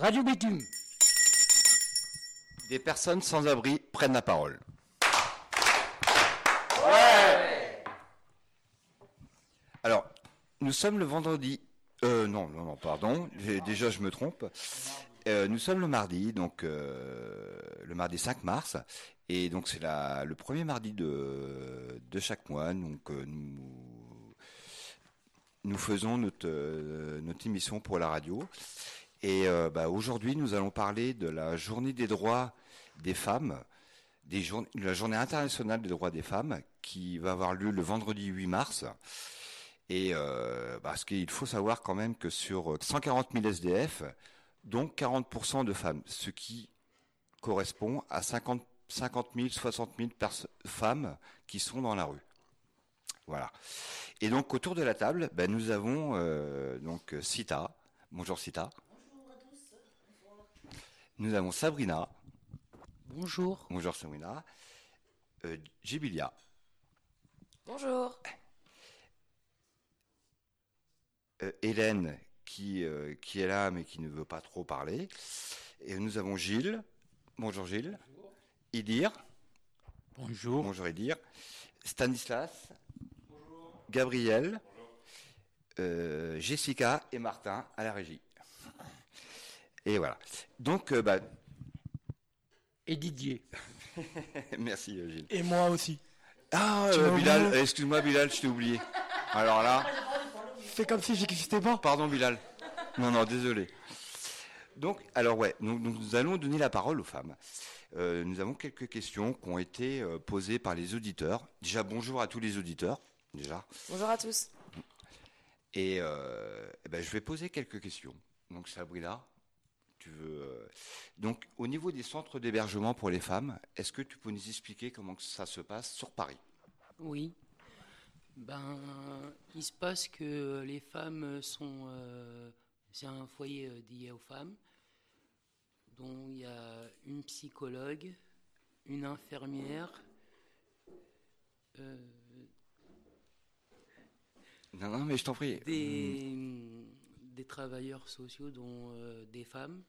Radio Bitume. Des personnes sans abri prennent la parole. Alors, nous sommes le vendredi. Euh, non, non, non, pardon. Déjà, je me trompe. Euh, nous sommes le mardi, donc euh, le mardi 5 mars, et donc c'est le premier mardi de, chaque mois. Donc nous, faisons notre émission pour la radio. Et euh, bah, aujourd'hui, nous allons parler de la journée des droits des femmes, des la journée internationale des droits des femmes, qui va avoir lieu le vendredi 8 mars. Et euh, parce qu'il faut savoir quand même que sur 140 000 SDF, donc 40% de femmes, ce qui correspond à 50, 50 000, 60 000 perso- femmes qui sont dans la rue. Voilà. Et donc autour de la table, ben, nous avons euh, donc Sita. Bonjour Sita. Nous avons Sabrina. Bonjour. Bonjour Sabrina. Euh, Jibilia. Bonjour. Euh, Hélène qui, euh, qui est là mais qui ne veut pas trop parler. Et nous avons Gilles. Bonjour Gilles. Idir. Bonjour. Bonjour Idir. Stanislas. Gabriel. euh, Jessica et Martin à la régie. Et voilà. Donc, euh, bah, Et Didier. merci euh, Gilles. Et moi aussi. Ah, euh, Bilal, excuse-moi Bilal, je t'ai oublié. Alors là, Fais comme si j'existais pas. pardon Bilal. Non, non, désolé. Donc, alors ouais, nous, nous allons donner la parole aux femmes. Euh, nous avons quelques questions qui ont été euh, posées par les auditeurs. Déjà, bonjour à tous les auditeurs, déjà. Bonjour à tous. Et euh, eh ben, je vais poser quelques questions. Donc, Sabrina, tu veux. euh, Donc, au niveau des centres d'hébergement pour les femmes, est-ce que tu peux nous expliquer comment ça se passe sur Paris? Oui. Ben, il se passe que les femmes sont. euh, c'est un foyer euh, dédié aux femmes, dont il y a une psychologue, une infirmière, euh, Non, non, mais je t'en prie. des, des travailleurs sociaux, dont euh, des femmes.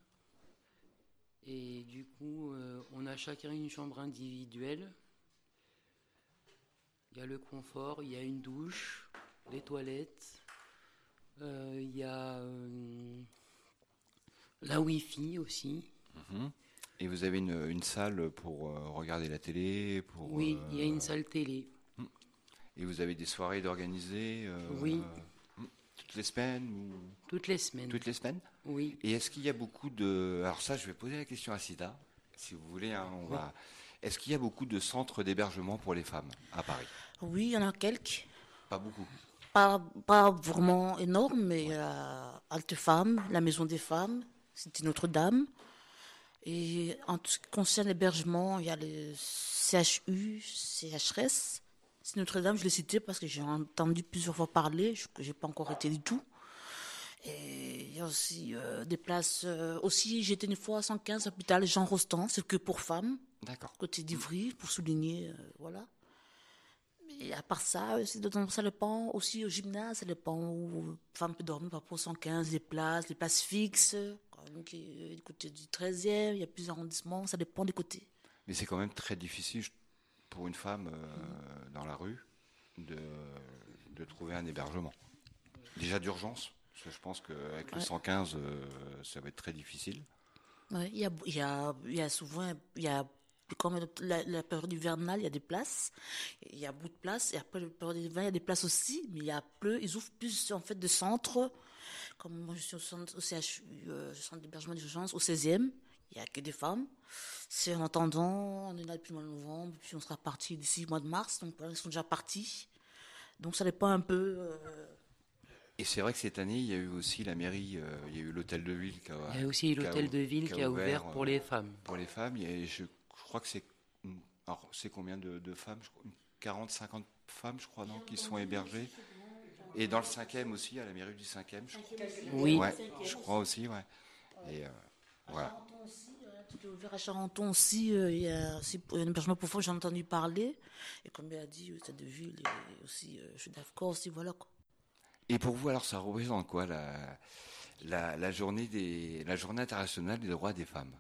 Et du coup, euh, on a chacun une chambre individuelle. Il y a le confort, il y a une douche, des toilettes, euh, il y a la Wi-Fi aussi. Mhm. Et vous avez une, une salle pour regarder la télé pour, Oui, il y a une salle télé. Et vous avez des soirées d'organiser euh, Oui. Toutes les semaines ou... Toutes les semaines. Toutes les semaines Oui. Et est-ce qu'il y a beaucoup de... Alors ça, je vais poser la question à Sida, si vous voulez. hein, on va... Est-ce qu'il y a beaucoup de centres d'hébergement pour les femmes à Paris? Oui, il y en a quelques. Pas beaucoup. Pas, pas vraiment énormes, mais euh, Alte Femme, la Maison des Femmes, c'était Notre-Dame. Et en ce qui concerne l'hébergement, il y a le CHU, CHRS. C'est Notre-Dame, je l'ai cité parce que j'ai entendu plusieurs fois parler, je n'ai pas encore été du tout. Et il y a aussi euh, des places. euh, aussi, j'étais une fois à 115 hôpital Jean Rostand, c'est que pour femmes, D'accord. côté d'Ivry, pour souligner, euh, voilà. Mais à part ça, dedans- ça dépend aussi au gymnase, ça dépend où une femme peut dormir par rapport aux 115, les places, les places fixes, est du côté du 13e, il y a plusieurs arrondissements, ça dépend des côtés. Mais c'est quand même très difficile je- pour une femme euh, dans la rue de, de trouver un hébergement. Déjà d'urgence, parce que je pense qu'avec le Ouais. 115, euh, ça va être très difficile. Ouais, il y a, il y a, il y a souvent, il y a, comme la, la période hivernale, il y a des places, il y a beaucoup de places, et après la période d'hiver, il y a des places aussi, mais il y a peu, ils ouvrent plus, en fait, de centres, comme moi je suis au centre, au CHU, euh, centre d'hébergement d'urgence, au 16e, il y a que des femmes. C'est en attendant, on est là depuis le mois de novembre, puis on sera parti d'ici le mois de mars, donc ils sont déjà partis. Donc ça dépend un peu, euh, Et c'est vrai que cette année, il y a eu aussi la mairie, euh, il y a eu l'hôtel de ville qui a, Il y a aussi l'hôtel de ville qui a ouvert pour euh, les femmes. Pour les femmes, a- je, je crois que c'est. Alors, c'est combien de, de femmes je crois, une 40, 50 femmes, je crois, non, qui sont hébergées. Et dans le 5e aussi, à la mairie du 5e, je crois. Oui. Ouais, je crois aussi, ouais. Et euh, voilà. Aussi, tout est ouvert à Charenton aussi, euh, il y a aussi un hébergement femmes, j'ai entendu parler. Et comme elle a dit, cette de ville, et aussi, euh, je suis d'accord aussi, voilà quoi. Et pour vous, alors, ça représente quoi la, la, la journée des, la journée internationale des droits des femmes?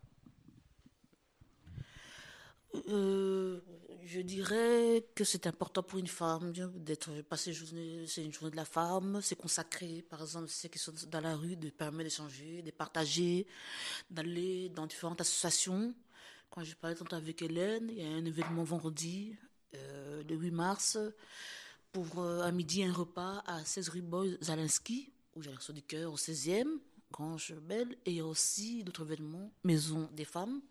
Euh, je dirais que c'est important pour une femme d'être passée journée, c'est une journée de la femme, c'est consacré, par exemple, ceux qui sont dans la rue, de permettre d'échanger, de partager, d'aller dans différentes associations. Quand je parlais tantôt avec Hélène, il y a un événement vendredi, euh, le 8 mars, pour euh, à midi un repas à 16 rue Boy Zalinski, où j'ai reçu du cœur au 16e, Grange Belle, et il y a aussi d'autres événements, Maison des femmes,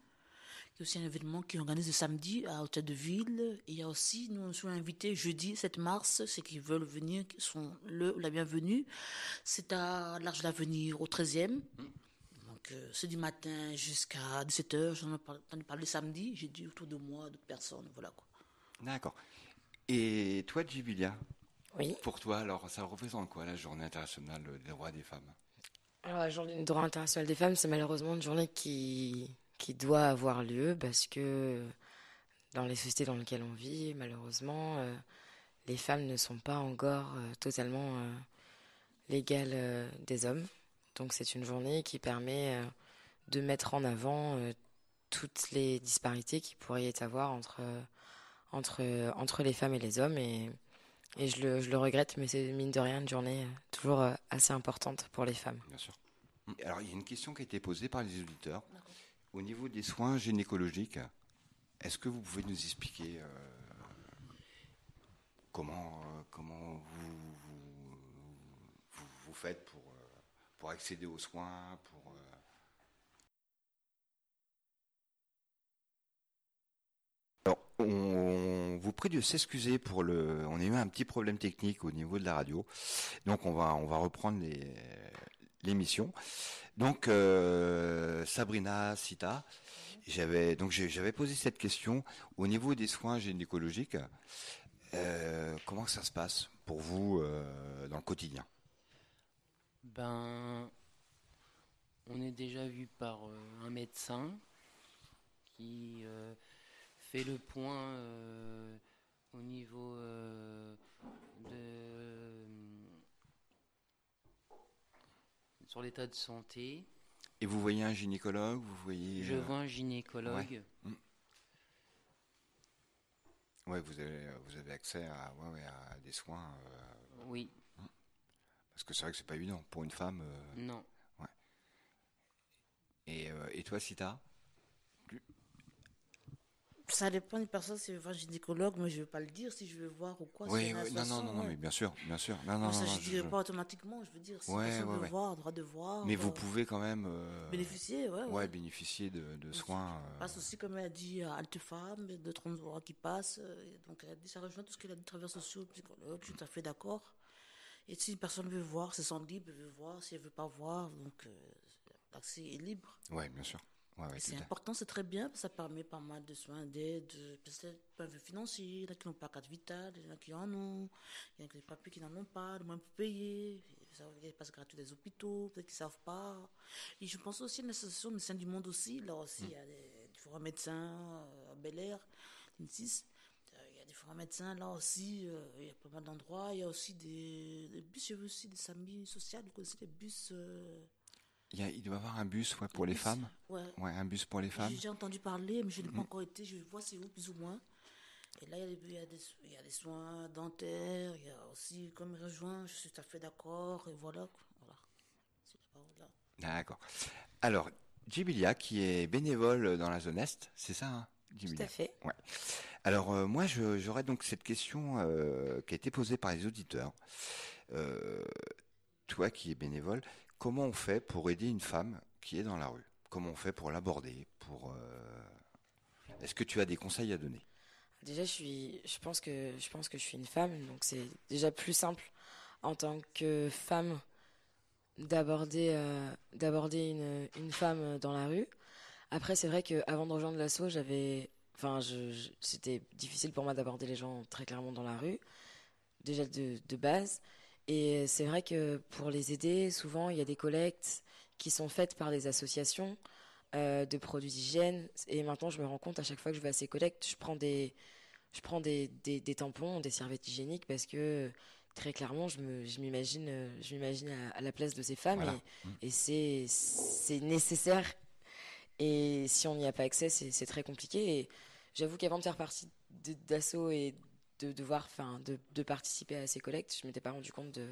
il y a aussi un événement qui organise le samedi à Hôtel de Ville. Et il y a aussi, nous nous sommes invités jeudi 7 mars, ceux qui veulent venir sont le, la bienvenue. C'est à l'Arche de l'Avenir, au 13e. Donc, euh, c'est du matin jusqu'à 17h. J'en ai entendu parler samedi. J'ai dit autour de moi, de personnes. Voilà quoi. D'accord. Et toi, Jibilia Oui. Pour toi, alors, ça représente quoi la journée internationale des droits des femmes? Alors, la journée du droit international des femmes, c'est malheureusement une journée qui, qui doit avoir lieu parce que dans les sociétés dans lesquelles on vit, malheureusement, euh, les femmes ne sont pas encore euh, totalement euh, l'égale euh, des hommes. Donc c'est une journée qui permet euh, de mettre en avant euh, toutes les disparités qui pourrait y avoir entre, entre, entre les femmes et les hommes. Et, et je, le, je le regrette, mais c'est mine de rien une journée toujours assez importante pour les femmes. Bien sûr. Alors, il y a une question qui a été posée par les auditeurs. Au niveau des soins gynécologiques, est-ce que vous pouvez nous expliquer euh, comment, euh, comment vous, vous, faites pour, euh, pour accéder aux soins pour, Alors, on vous prie de s'excuser pour le. On a eu un petit problème technique au niveau de la radio, donc on va on va reprendre les- l'émission. Donc euh, Sabrina Sita, j'avais donc j'avais posé cette question au niveau des soins gynécologiques. euh, comment ça se passe pour vous euh, dans le quotidien? Ben, on est déjà vu par un médecin qui fait le point au niveau de sur l'état de santé. Et vous voyez un gynécologue, vous voyez. Je euh, vois un gynécologue. ouais, vous avez vous avez accès à, ouais, ouais, à des soins euh, Oui, parce que c'est vrai que c'est pas évident pour une femme. euh, non. et, euh, et toi, Sita? Ça dépend des personnes si je veux voir un gynécologue, mais je ne veux pas le dire si je veux voir ou quoi. Oui, oui, non, non, non, non, mais bien sûr, bien sûr. Non, non, ça, non, je ne dirais je- pas automatiquement, je veux dire, si Ouais, personne ouais, veut ouais. voir, droit de voir. Mais vous euh, pouvez quand même euh, bénéficier, ouais. ouais, bénéficier de, soins. Euh, passe aussi, comme elle a dit, à Alte Femme, d'autres endroits qui passent. euh, Donc, elle a dit, ça rejoint tout ce qu'elle a dit, travailleurs sociaux, psychologues, je suis tout à fait d'accord. Et si une personne veut voir, c'est son libre, elle veut voir, si elle veut pas voir, donc l'accès est libre. Ouais, bien sûr. Ouais, ouais, c'est important, c'est très bien, ça permet pas mal de soins, d'aide, de- peut-être point de vue financier, il y en a qui n'ont pas carte vitale, il y en a qui en ont, il y en a qui papiers qui n'en ont pas, le moins pour payer, ça passe gratuit des hôpitaux, peut-être qu'ils savent pas. Et je pense aussi à l'association Médecins du Monde aussi, là aussi, il y a des différents médecins euh, à Bel Air, 26. Euh, Il y a différents médecins là aussi, euh, il y a pas mal d'endroits. Il y a aussi des, des bus, j'ai vu aussi des samedis sociaux. Vous connaissez les bus euh, Il, y a- il doit y avoir un bus ouais, pour les bus, femmes. Ouais. Ouais, un bus pour les femmes. J'ai entendu parler, mais je n'ai pas encore été. Je vois c'est où, plus ou moins. Et là, il y, a des, il, y a des, il y a des soins dentaires, il y a aussi, comme il rejoint, je suis tout à fait d'accord, et voilà. voilà. C'est la parole là. D'accord. Alors, Jibilia, qui est bénévole dans la zone Est, c'est ça, hein, Tout Jibilia à fait. Ouais. Alors, euh, moi, je- j'aurais donc cette question euh, qui a été posée par les auditeurs. Euh, toi qui es bénévole, comment on fait pour aider une femme qui est dans la rue? Comment on fait pour l'aborder pour, euh, Est-ce que tu as des conseils à donner? Déjà, je suis, pense que, je suis une femme, donc c'est déjà plus simple en tant que femme d'aborder, euh, une, femme dans la rue. Après, c'est vrai qu'avant de rejoindre l'assaut, j'avais, enfin, c'était difficile pour moi d'aborder les gens très clairement dans la rue, déjà de base. Et c'est vrai que pour les aider, souvent, il y a des collectes qui sont faites par des associations euh, de produits d'hygiène. Et maintenant, je me rends compte à chaque fois que je vais à ces collectes, je prends des, je prends des, des, des tampons, des serviettes hygiéniques parce que très clairement, je me- je m'imagine, je m'imagine à, à la place de ces femmes Voilà. et, et c'est, c'est nécessaire. Et si on n'y a pas accès, c'est, très compliqué. Et j'avoue qu'avant de faire partie de- d'assaut et de devoir, enfin, de, de participer à ces collectes, je m'étais pas rendu compte de,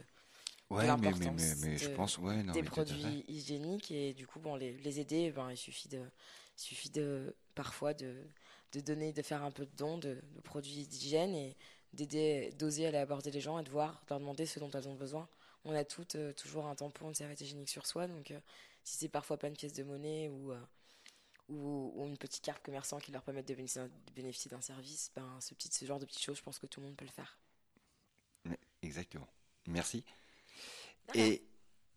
Ouais, mais, mais, mais, je de- pense, ouais, non, des produits hygiéniques et du coup bon les, les aider ben il suffit de il suffit de parfois de, de donner de faire un peu de dons de, de produits d'hygiène et d'aider d'oser aller aborder les gens et de voir de leur demander ce dont elles ont besoin. On a toutes euh, toujours un tampon une serviette hygiénique sur soi donc euh, si c'est parfois pas une pièce de monnaie ou euh, ou, ou une petite carte commerçant qui leur permette de bénéficier, d'un service ben ce petit ce genre de petites choses je pense que tout le monde peut le faire Exactement. Merci. Et,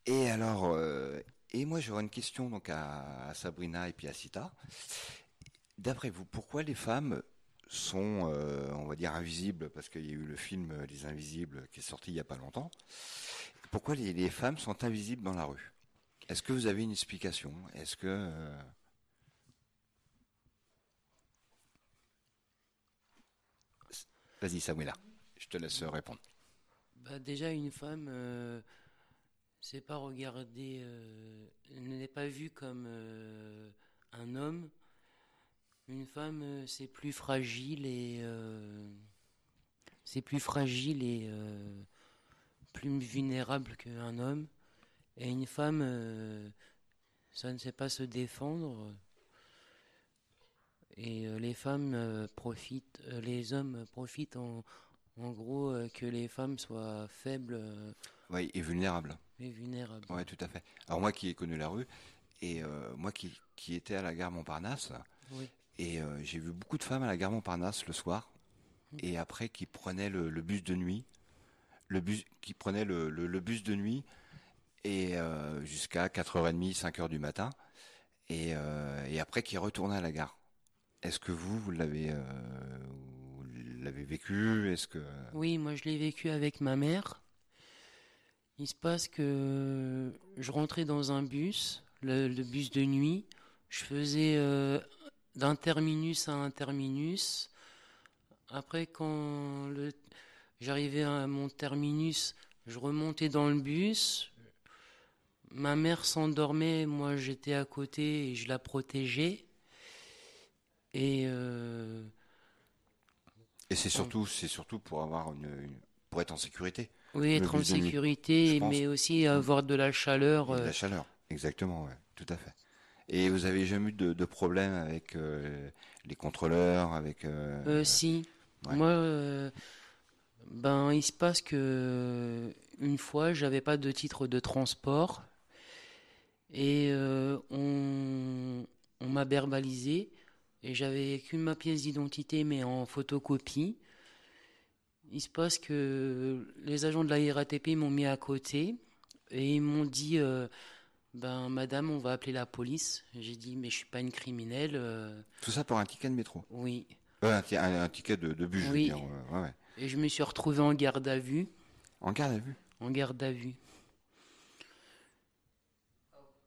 et alors, euh, et moi j'aurais une question donc à, à Sabrina et puis à Sita. D'après vous, pourquoi les femmes sont, euh, on va dire, invisibles? Parce qu'il y a eu le film euh, Les Invisibles qui est sorti il n'y a pas longtemps. Pourquoi les, les femmes sont invisibles dans la rue? Est-ce que vous avez une explication? Est-ce que... euh, Vas-y Sabrina, je te laisse répondre. Bah, déjà, une femme, euh, c'est pas regardée, euh, n'est pas vue comme euh, un homme. Une femme, euh, c'est plus fragile et euh, c'est plus fragile et plus vulnérable qu'un homme. Et une femme, ça ne sait pas se défendre. Et euh, les femmes euh, profitent, euh, les hommes profitent en, en gros, que les femmes soient faibles Oui, et vulnérable. et vulnérables. Ouais, tout à fait. Alors moi qui ai connu la rue, et euh, moi qui, qui étais à la gare Montparnasse, Oui. et euh, j'ai vu beaucoup de femmes à la gare Montparnasse le soir, et après qui prenaient le, le bus de nuit, le bus, qui prenaient le, le- le bus de nuit, et euh, jusqu'à 4h30, 5h du matin, et, et après qui retournaient à la gare. Est-ce que vous, euh, l'avez vécu? Oui, moi je l'ai vécu avec ma mère. Il se passe que je rentrais dans un bus, le, bus de nuit. Je faisais euh, d'un terminus à un terminus. Après, quand j'arrivais à mon terminus, je remontais dans le bus. Ma mère s'endormait, moi j'étais à côté et je la protégeais. Et euh, et c'est surtout c'est surtout pour avoir une, une- pour être en sécurité, Oui, être en sécurité, mais aussi avoir de la chaleur. De euh, la chaleur, exactement, ouais, tout à fait. Et vous avez jamais eu de, de problème avec euh, les contrôleurs, avec euh, euh, si. ouais. Moi, euh, ben, il se passe que une fois, j'avais pas de titre de transport et euh, on, on m'a verbalisé et j'avais qu'une ma pièce d'identité mais en photocopie. Il se passe que les agents de la RATP m'ont mis à côté et ils m'ont dit euh, ben madame on va appeler la police. J'ai dit mais je suis pas une criminelle. euh, tout ça pour un ticket de métro, oui. Euh, un, ti- un- un ticket de, de bus, je veux Oui. dire, ouais, ouais, ouais. Et je me suis retrouvé en garde à vue. En garde à vue. En garde à vue.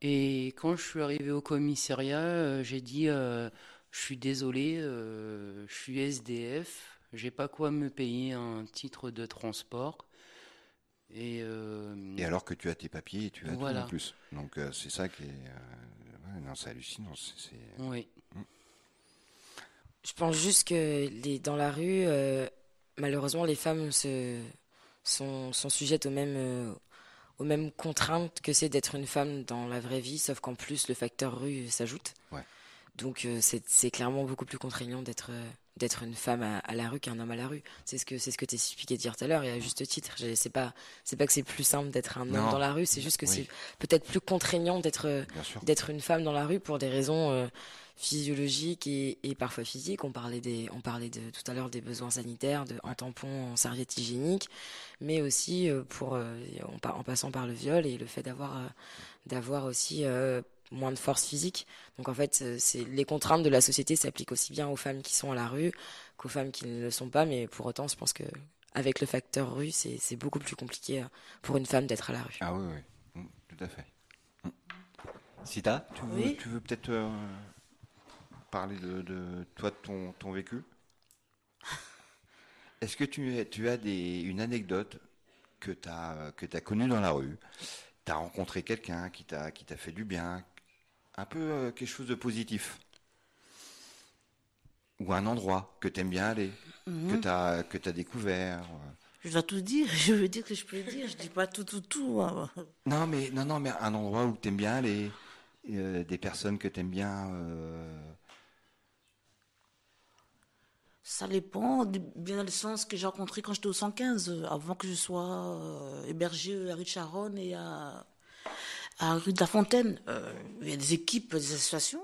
Et quand je suis arrivé au commissariat, j'ai dit Je suis désolé, euh, je suis SDF, j'ai pas quoi me payer un titre de transport. Et, euh, Et alors que tu as tes papiers et tu as Voilà. tout en plus. Donc euh, c'est ça qui est, euh, ouais, non, c'est hallucinant. oui. Je pense juste que les, dans la rue, euh, malheureusement, les femmes se, sont, sont sujettes aux mêmes, euh, aux mêmes contraintes que c'est d'être une femme dans la vraie vie, sauf qu'en plus, le facteur rue s'ajoute. Ouais. Donc, euh, c'est clairement beaucoup plus contraignant d'être euh, d'être une femme à, à la rue qu'un homme à la rue. C'est ce que c'est ce que tu expliqué de dire tout à l'heure et à juste titre. C'est pas c'est pas que c'est plus simple d'être un homme Non. dans la rue, c'est juste que Oui. c'est peut-être plus contraignant d'être euh, d'être une femme dans la rue pour des raisons euh, physiologiques et, et parfois physiques. On parlait, des, on parlait de, tout à l'heure des besoins sanitaires, de, en tampon, en serviette hygiénique, mais aussi euh, pour, euh, en, en passant par le viol et le fait d'avoir, d'avoir aussi moins de force physique. Donc en fait, euh, c'est, les contraintes de la société s'appliquent aussi bien aux femmes qui sont à la rue qu'aux femmes qui ne le sont pas, mais pour autant, je pense que avec le facteur rue, c'est, beaucoup plus compliqué euh, pour une femme d'être à la rue. Ah oui, oui, Mm, tout à fait. Mm. Sita, tu veux, Oui. tu veux peut-être euh, parler de, de toi, de ton, ton vécu? Est-ce que tu, as- tu as des, une anecdote que tu as, que as connu dans la rue? Tu as rencontré quelqu'un qui t'a qui t'a fait du bien, un peu euh, quelque chose de positif. Ou un endroit que tu aimes bien aller, que tu as, que as découvert. Je dois tout dire, je veux dire que je peux le dire, je dis pas tout, tout, tout. hein. Non, mais, non, non, mais un endroit où tu aimes bien aller, euh, des personnes que tu aimes bien. euh, Ça dépend, bien dans le sens que j'ai rencontré quand j'étais au 115, euh, avant que je sois euh, hébergé à rue de Charonne et à, à rue de la Fontaine. Euh, il y a des équipes, des associations,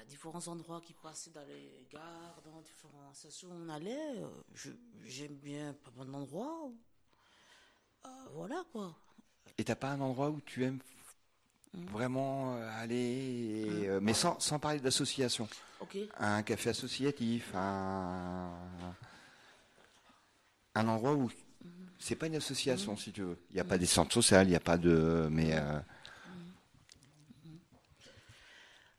à différents endroits qui passaient dans les gares, dans différentes associations où on allait. euh, J'aime bien pas mal d'endroits. Euh, voilà quoi. Et t'as pas un endroit où tu aimes vraiment euh, aller, et, euh, mais sans, sans parler d'association. Ok. Un café associatif, un, un endroit où c'est pas une association si tu veux. Il n'y a pas des centres sociaux, il n'y a pas de, mais euh,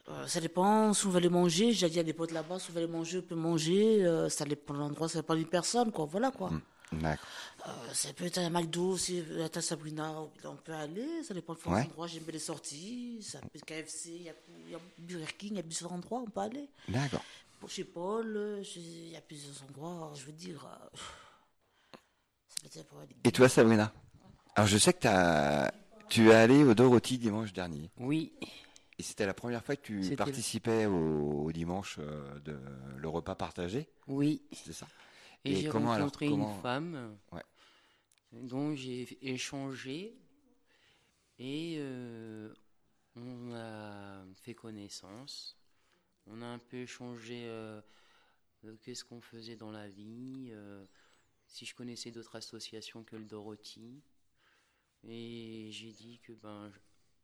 Euh, ça dépend, si on va aller manger, j'ai dit à des potes là-bas, si va aller manger, on peut manger, euh, ça dépend de l'endroit, ça dépend d'une personne, quoi, voilà quoi. d'accord. Euh, ça peut être un McDo, si à Sabrina, on peut aller, ça dépend de Ouais. l'endroit, j'aime bien les sorties, ça peut être KFC, il y a, y a Burger King, il y a plusieurs endroits, on peut aller. D'accord. Chez Paul, il y a plusieurs endroits, je veux dire, euh, ça peut être pour aller. Et toi, Sabrina? Alors, je sais que t'as, tu es allé au Dorothy dimanche dernier. Oui, Et c'était la première fois que tu participais au, au dimanche euh, de le repas partagé? oui. C'était ça. Et, Et j'ai alors, rencontré comment- une femme Ouais. dont j'ai échangé et euh, on a fait connaissance. On a un peu échangé euh, qu'est-ce qu'on faisait dans la vie, euh, si je connaissais d'autres associations que le Dorothy. Et j'ai dit que ben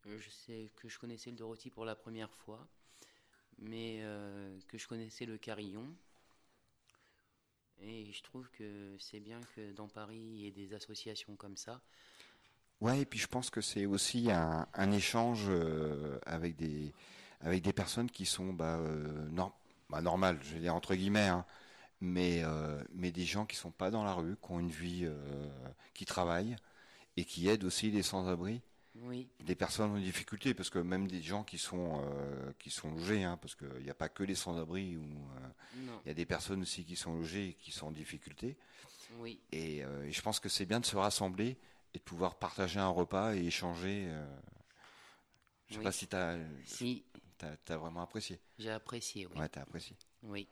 je, sais que je connaissais le Dorothy pour la première fois, mais euh, que je connaissais le Carillon. Et je trouve que c'est bien que dans Paris, il y ait des associations comme ça. Ouais, et puis je pense que c'est aussi un, échange euh, avec des avec des personnes qui sont bah, euh, nor- bah, normales, je vais dire entre guillemets, hein, mais euh, mais des gens qui sont pas dans la rue, qui ont une vie, euh, qui travaillent et qui aident aussi les sans-abri, Oui, des personnes en difficulté, parce que même des gens qui sont euh, qui sont logés, hein, parce qu'il n'y a pas que les sans-abri ou il y a des personnes aussi qui sont logées et qui sont en difficulté. oui, Et, et je pense que c'est bien de se rassembler et de pouvoir partager un repas et échanger. je sais Oui. pas si tu as, si, vraiment apprécié. j'ai apprécié, oui. Ouais, tu as apprécié. Oui,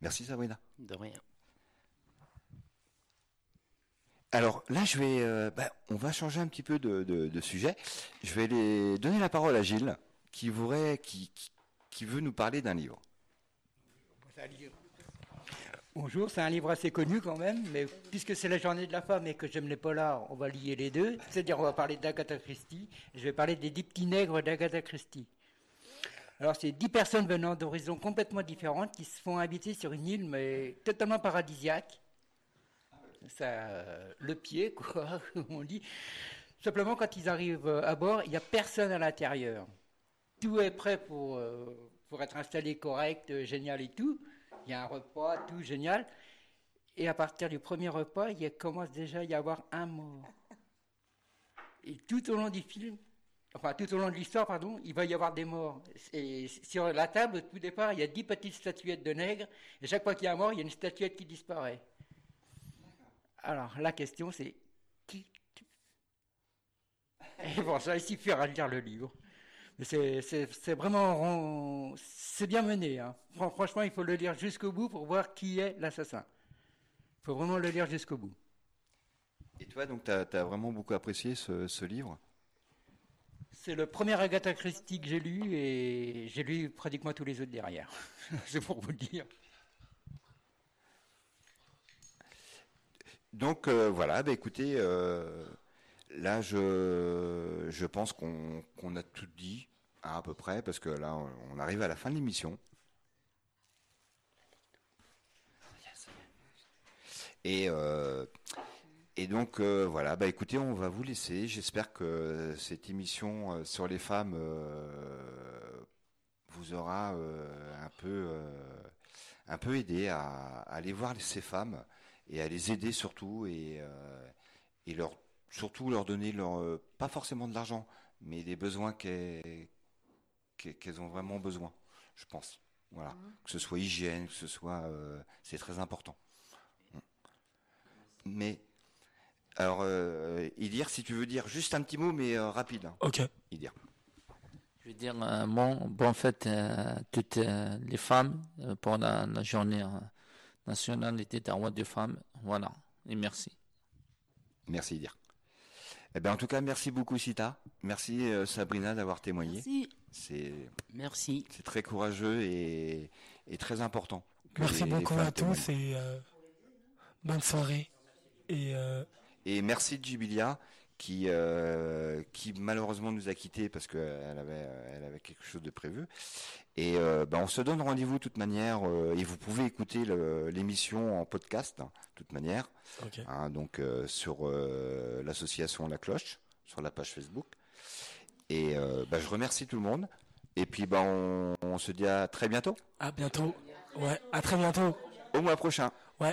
Merci Sabrina. de rien. Alors là, je vais, euh, bah, on va changer un petit peu de, de- de sujet. Je vais les donner la parole à Gilles, qui voudrait, qui, qui, qui veut nous parler d'un livre. C'est un livre. Bonjour, c'est un livre assez connu quand même, mais puisque c'est la journée de la femme et que j'aime les polars, on va lier les deux. C'est-à-dire, on va parler d'Agatha Christie. Je vais parler des dix petits nègres d'Agatha Christie. Alors, c'est dix personnes venant d'horizons complètement différentes qui se font habiter sur une île, mais totalement paradisiaque. Ça, euh, le pied, quoi, on dit. Simplement, quand ils arrivent euh, à bord, il n'y a personne à l'intérieur. Tout est prêt pour, euh, pour être installé correct, génial et tout. Il y a un repas, tout génial. Et à partir du premier repas, il commence déjà à y avoir un mort. Et tout au long du film, enfin tout au long de l'histoire, pardon, il va y avoir des morts. Et sur la table, tout départ, il y a dix petites statuettes de nègres. Et chaque fois qu'il y a un mort, il y a une statuette qui disparaît. Alors, la question, c'est qui Et bon, ça, il suffira de lire le livre. C'est- vraiment. C'est bien mené. hein. Fran- Franchement, il faut le lire jusqu'au bout pour voir qui est l'assassin. Il faut vraiment le lire jusqu'au bout. Et toi, donc, tu as, vraiment beaucoup apprécié ce, ce livre? C'est le premier Agatha Christie que j'ai lu et j'ai lu pratiquement tous les autres derrière. c'est pour vous le dire. Donc euh, voilà, bah, écoutez, euh, là je, pense qu'on a tout dit hein, à peu près, parce que là on, on arrive à la fin de l'émission. Et, euh, et donc euh, voilà, bah écoutez, on va vous laisser. J'espère que cette émission euh, sur les femmes euh, vous aura euh, un peu euh, un peu aidé à, à aller voir ces femmes et à les aider surtout et, et leur surtout leur donner leur pas forcément de l'argent, mais des besoins qu'elles ont vraiment besoin, je pense. Voilà, mmh. que ce soit hygiène, que ce soit, c'est très important. Mais alors, euh, Idir, si tu veux dire juste un petit mot, mais euh, rapide. Hein. Ok. Idir. Je veux dire euh, bon, bon fête à toutes les femmes pour la, journée nationale des droits des femmes. Voilà. Et merci. Merci, Idir. Eh bien, en tout cas, merci beaucoup, Sita. Merci, Sabrina, d'avoir témoigné. Merci. C'est, merci. C'est très courageux et, très important. Merci beaucoup à tous et bonne soirée. Et et merci Jibilia qui, euh, qui malheureusement nous a quittés parce qu'elle avait, elle avait quelque chose de prévu. Et euh, ben, on se donne rendez-vous de toute manière. Euh, et vous pouvez écouter l'émission en podcast, hein, de toute manière. Hein, donc sur l'association La Cloche, sur la page Facebook. Et ben, je remercie tout le monde. Et puis ben, on, on se dit à très bientôt. À bientôt. Ouais, à très bientôt. Au mois prochain.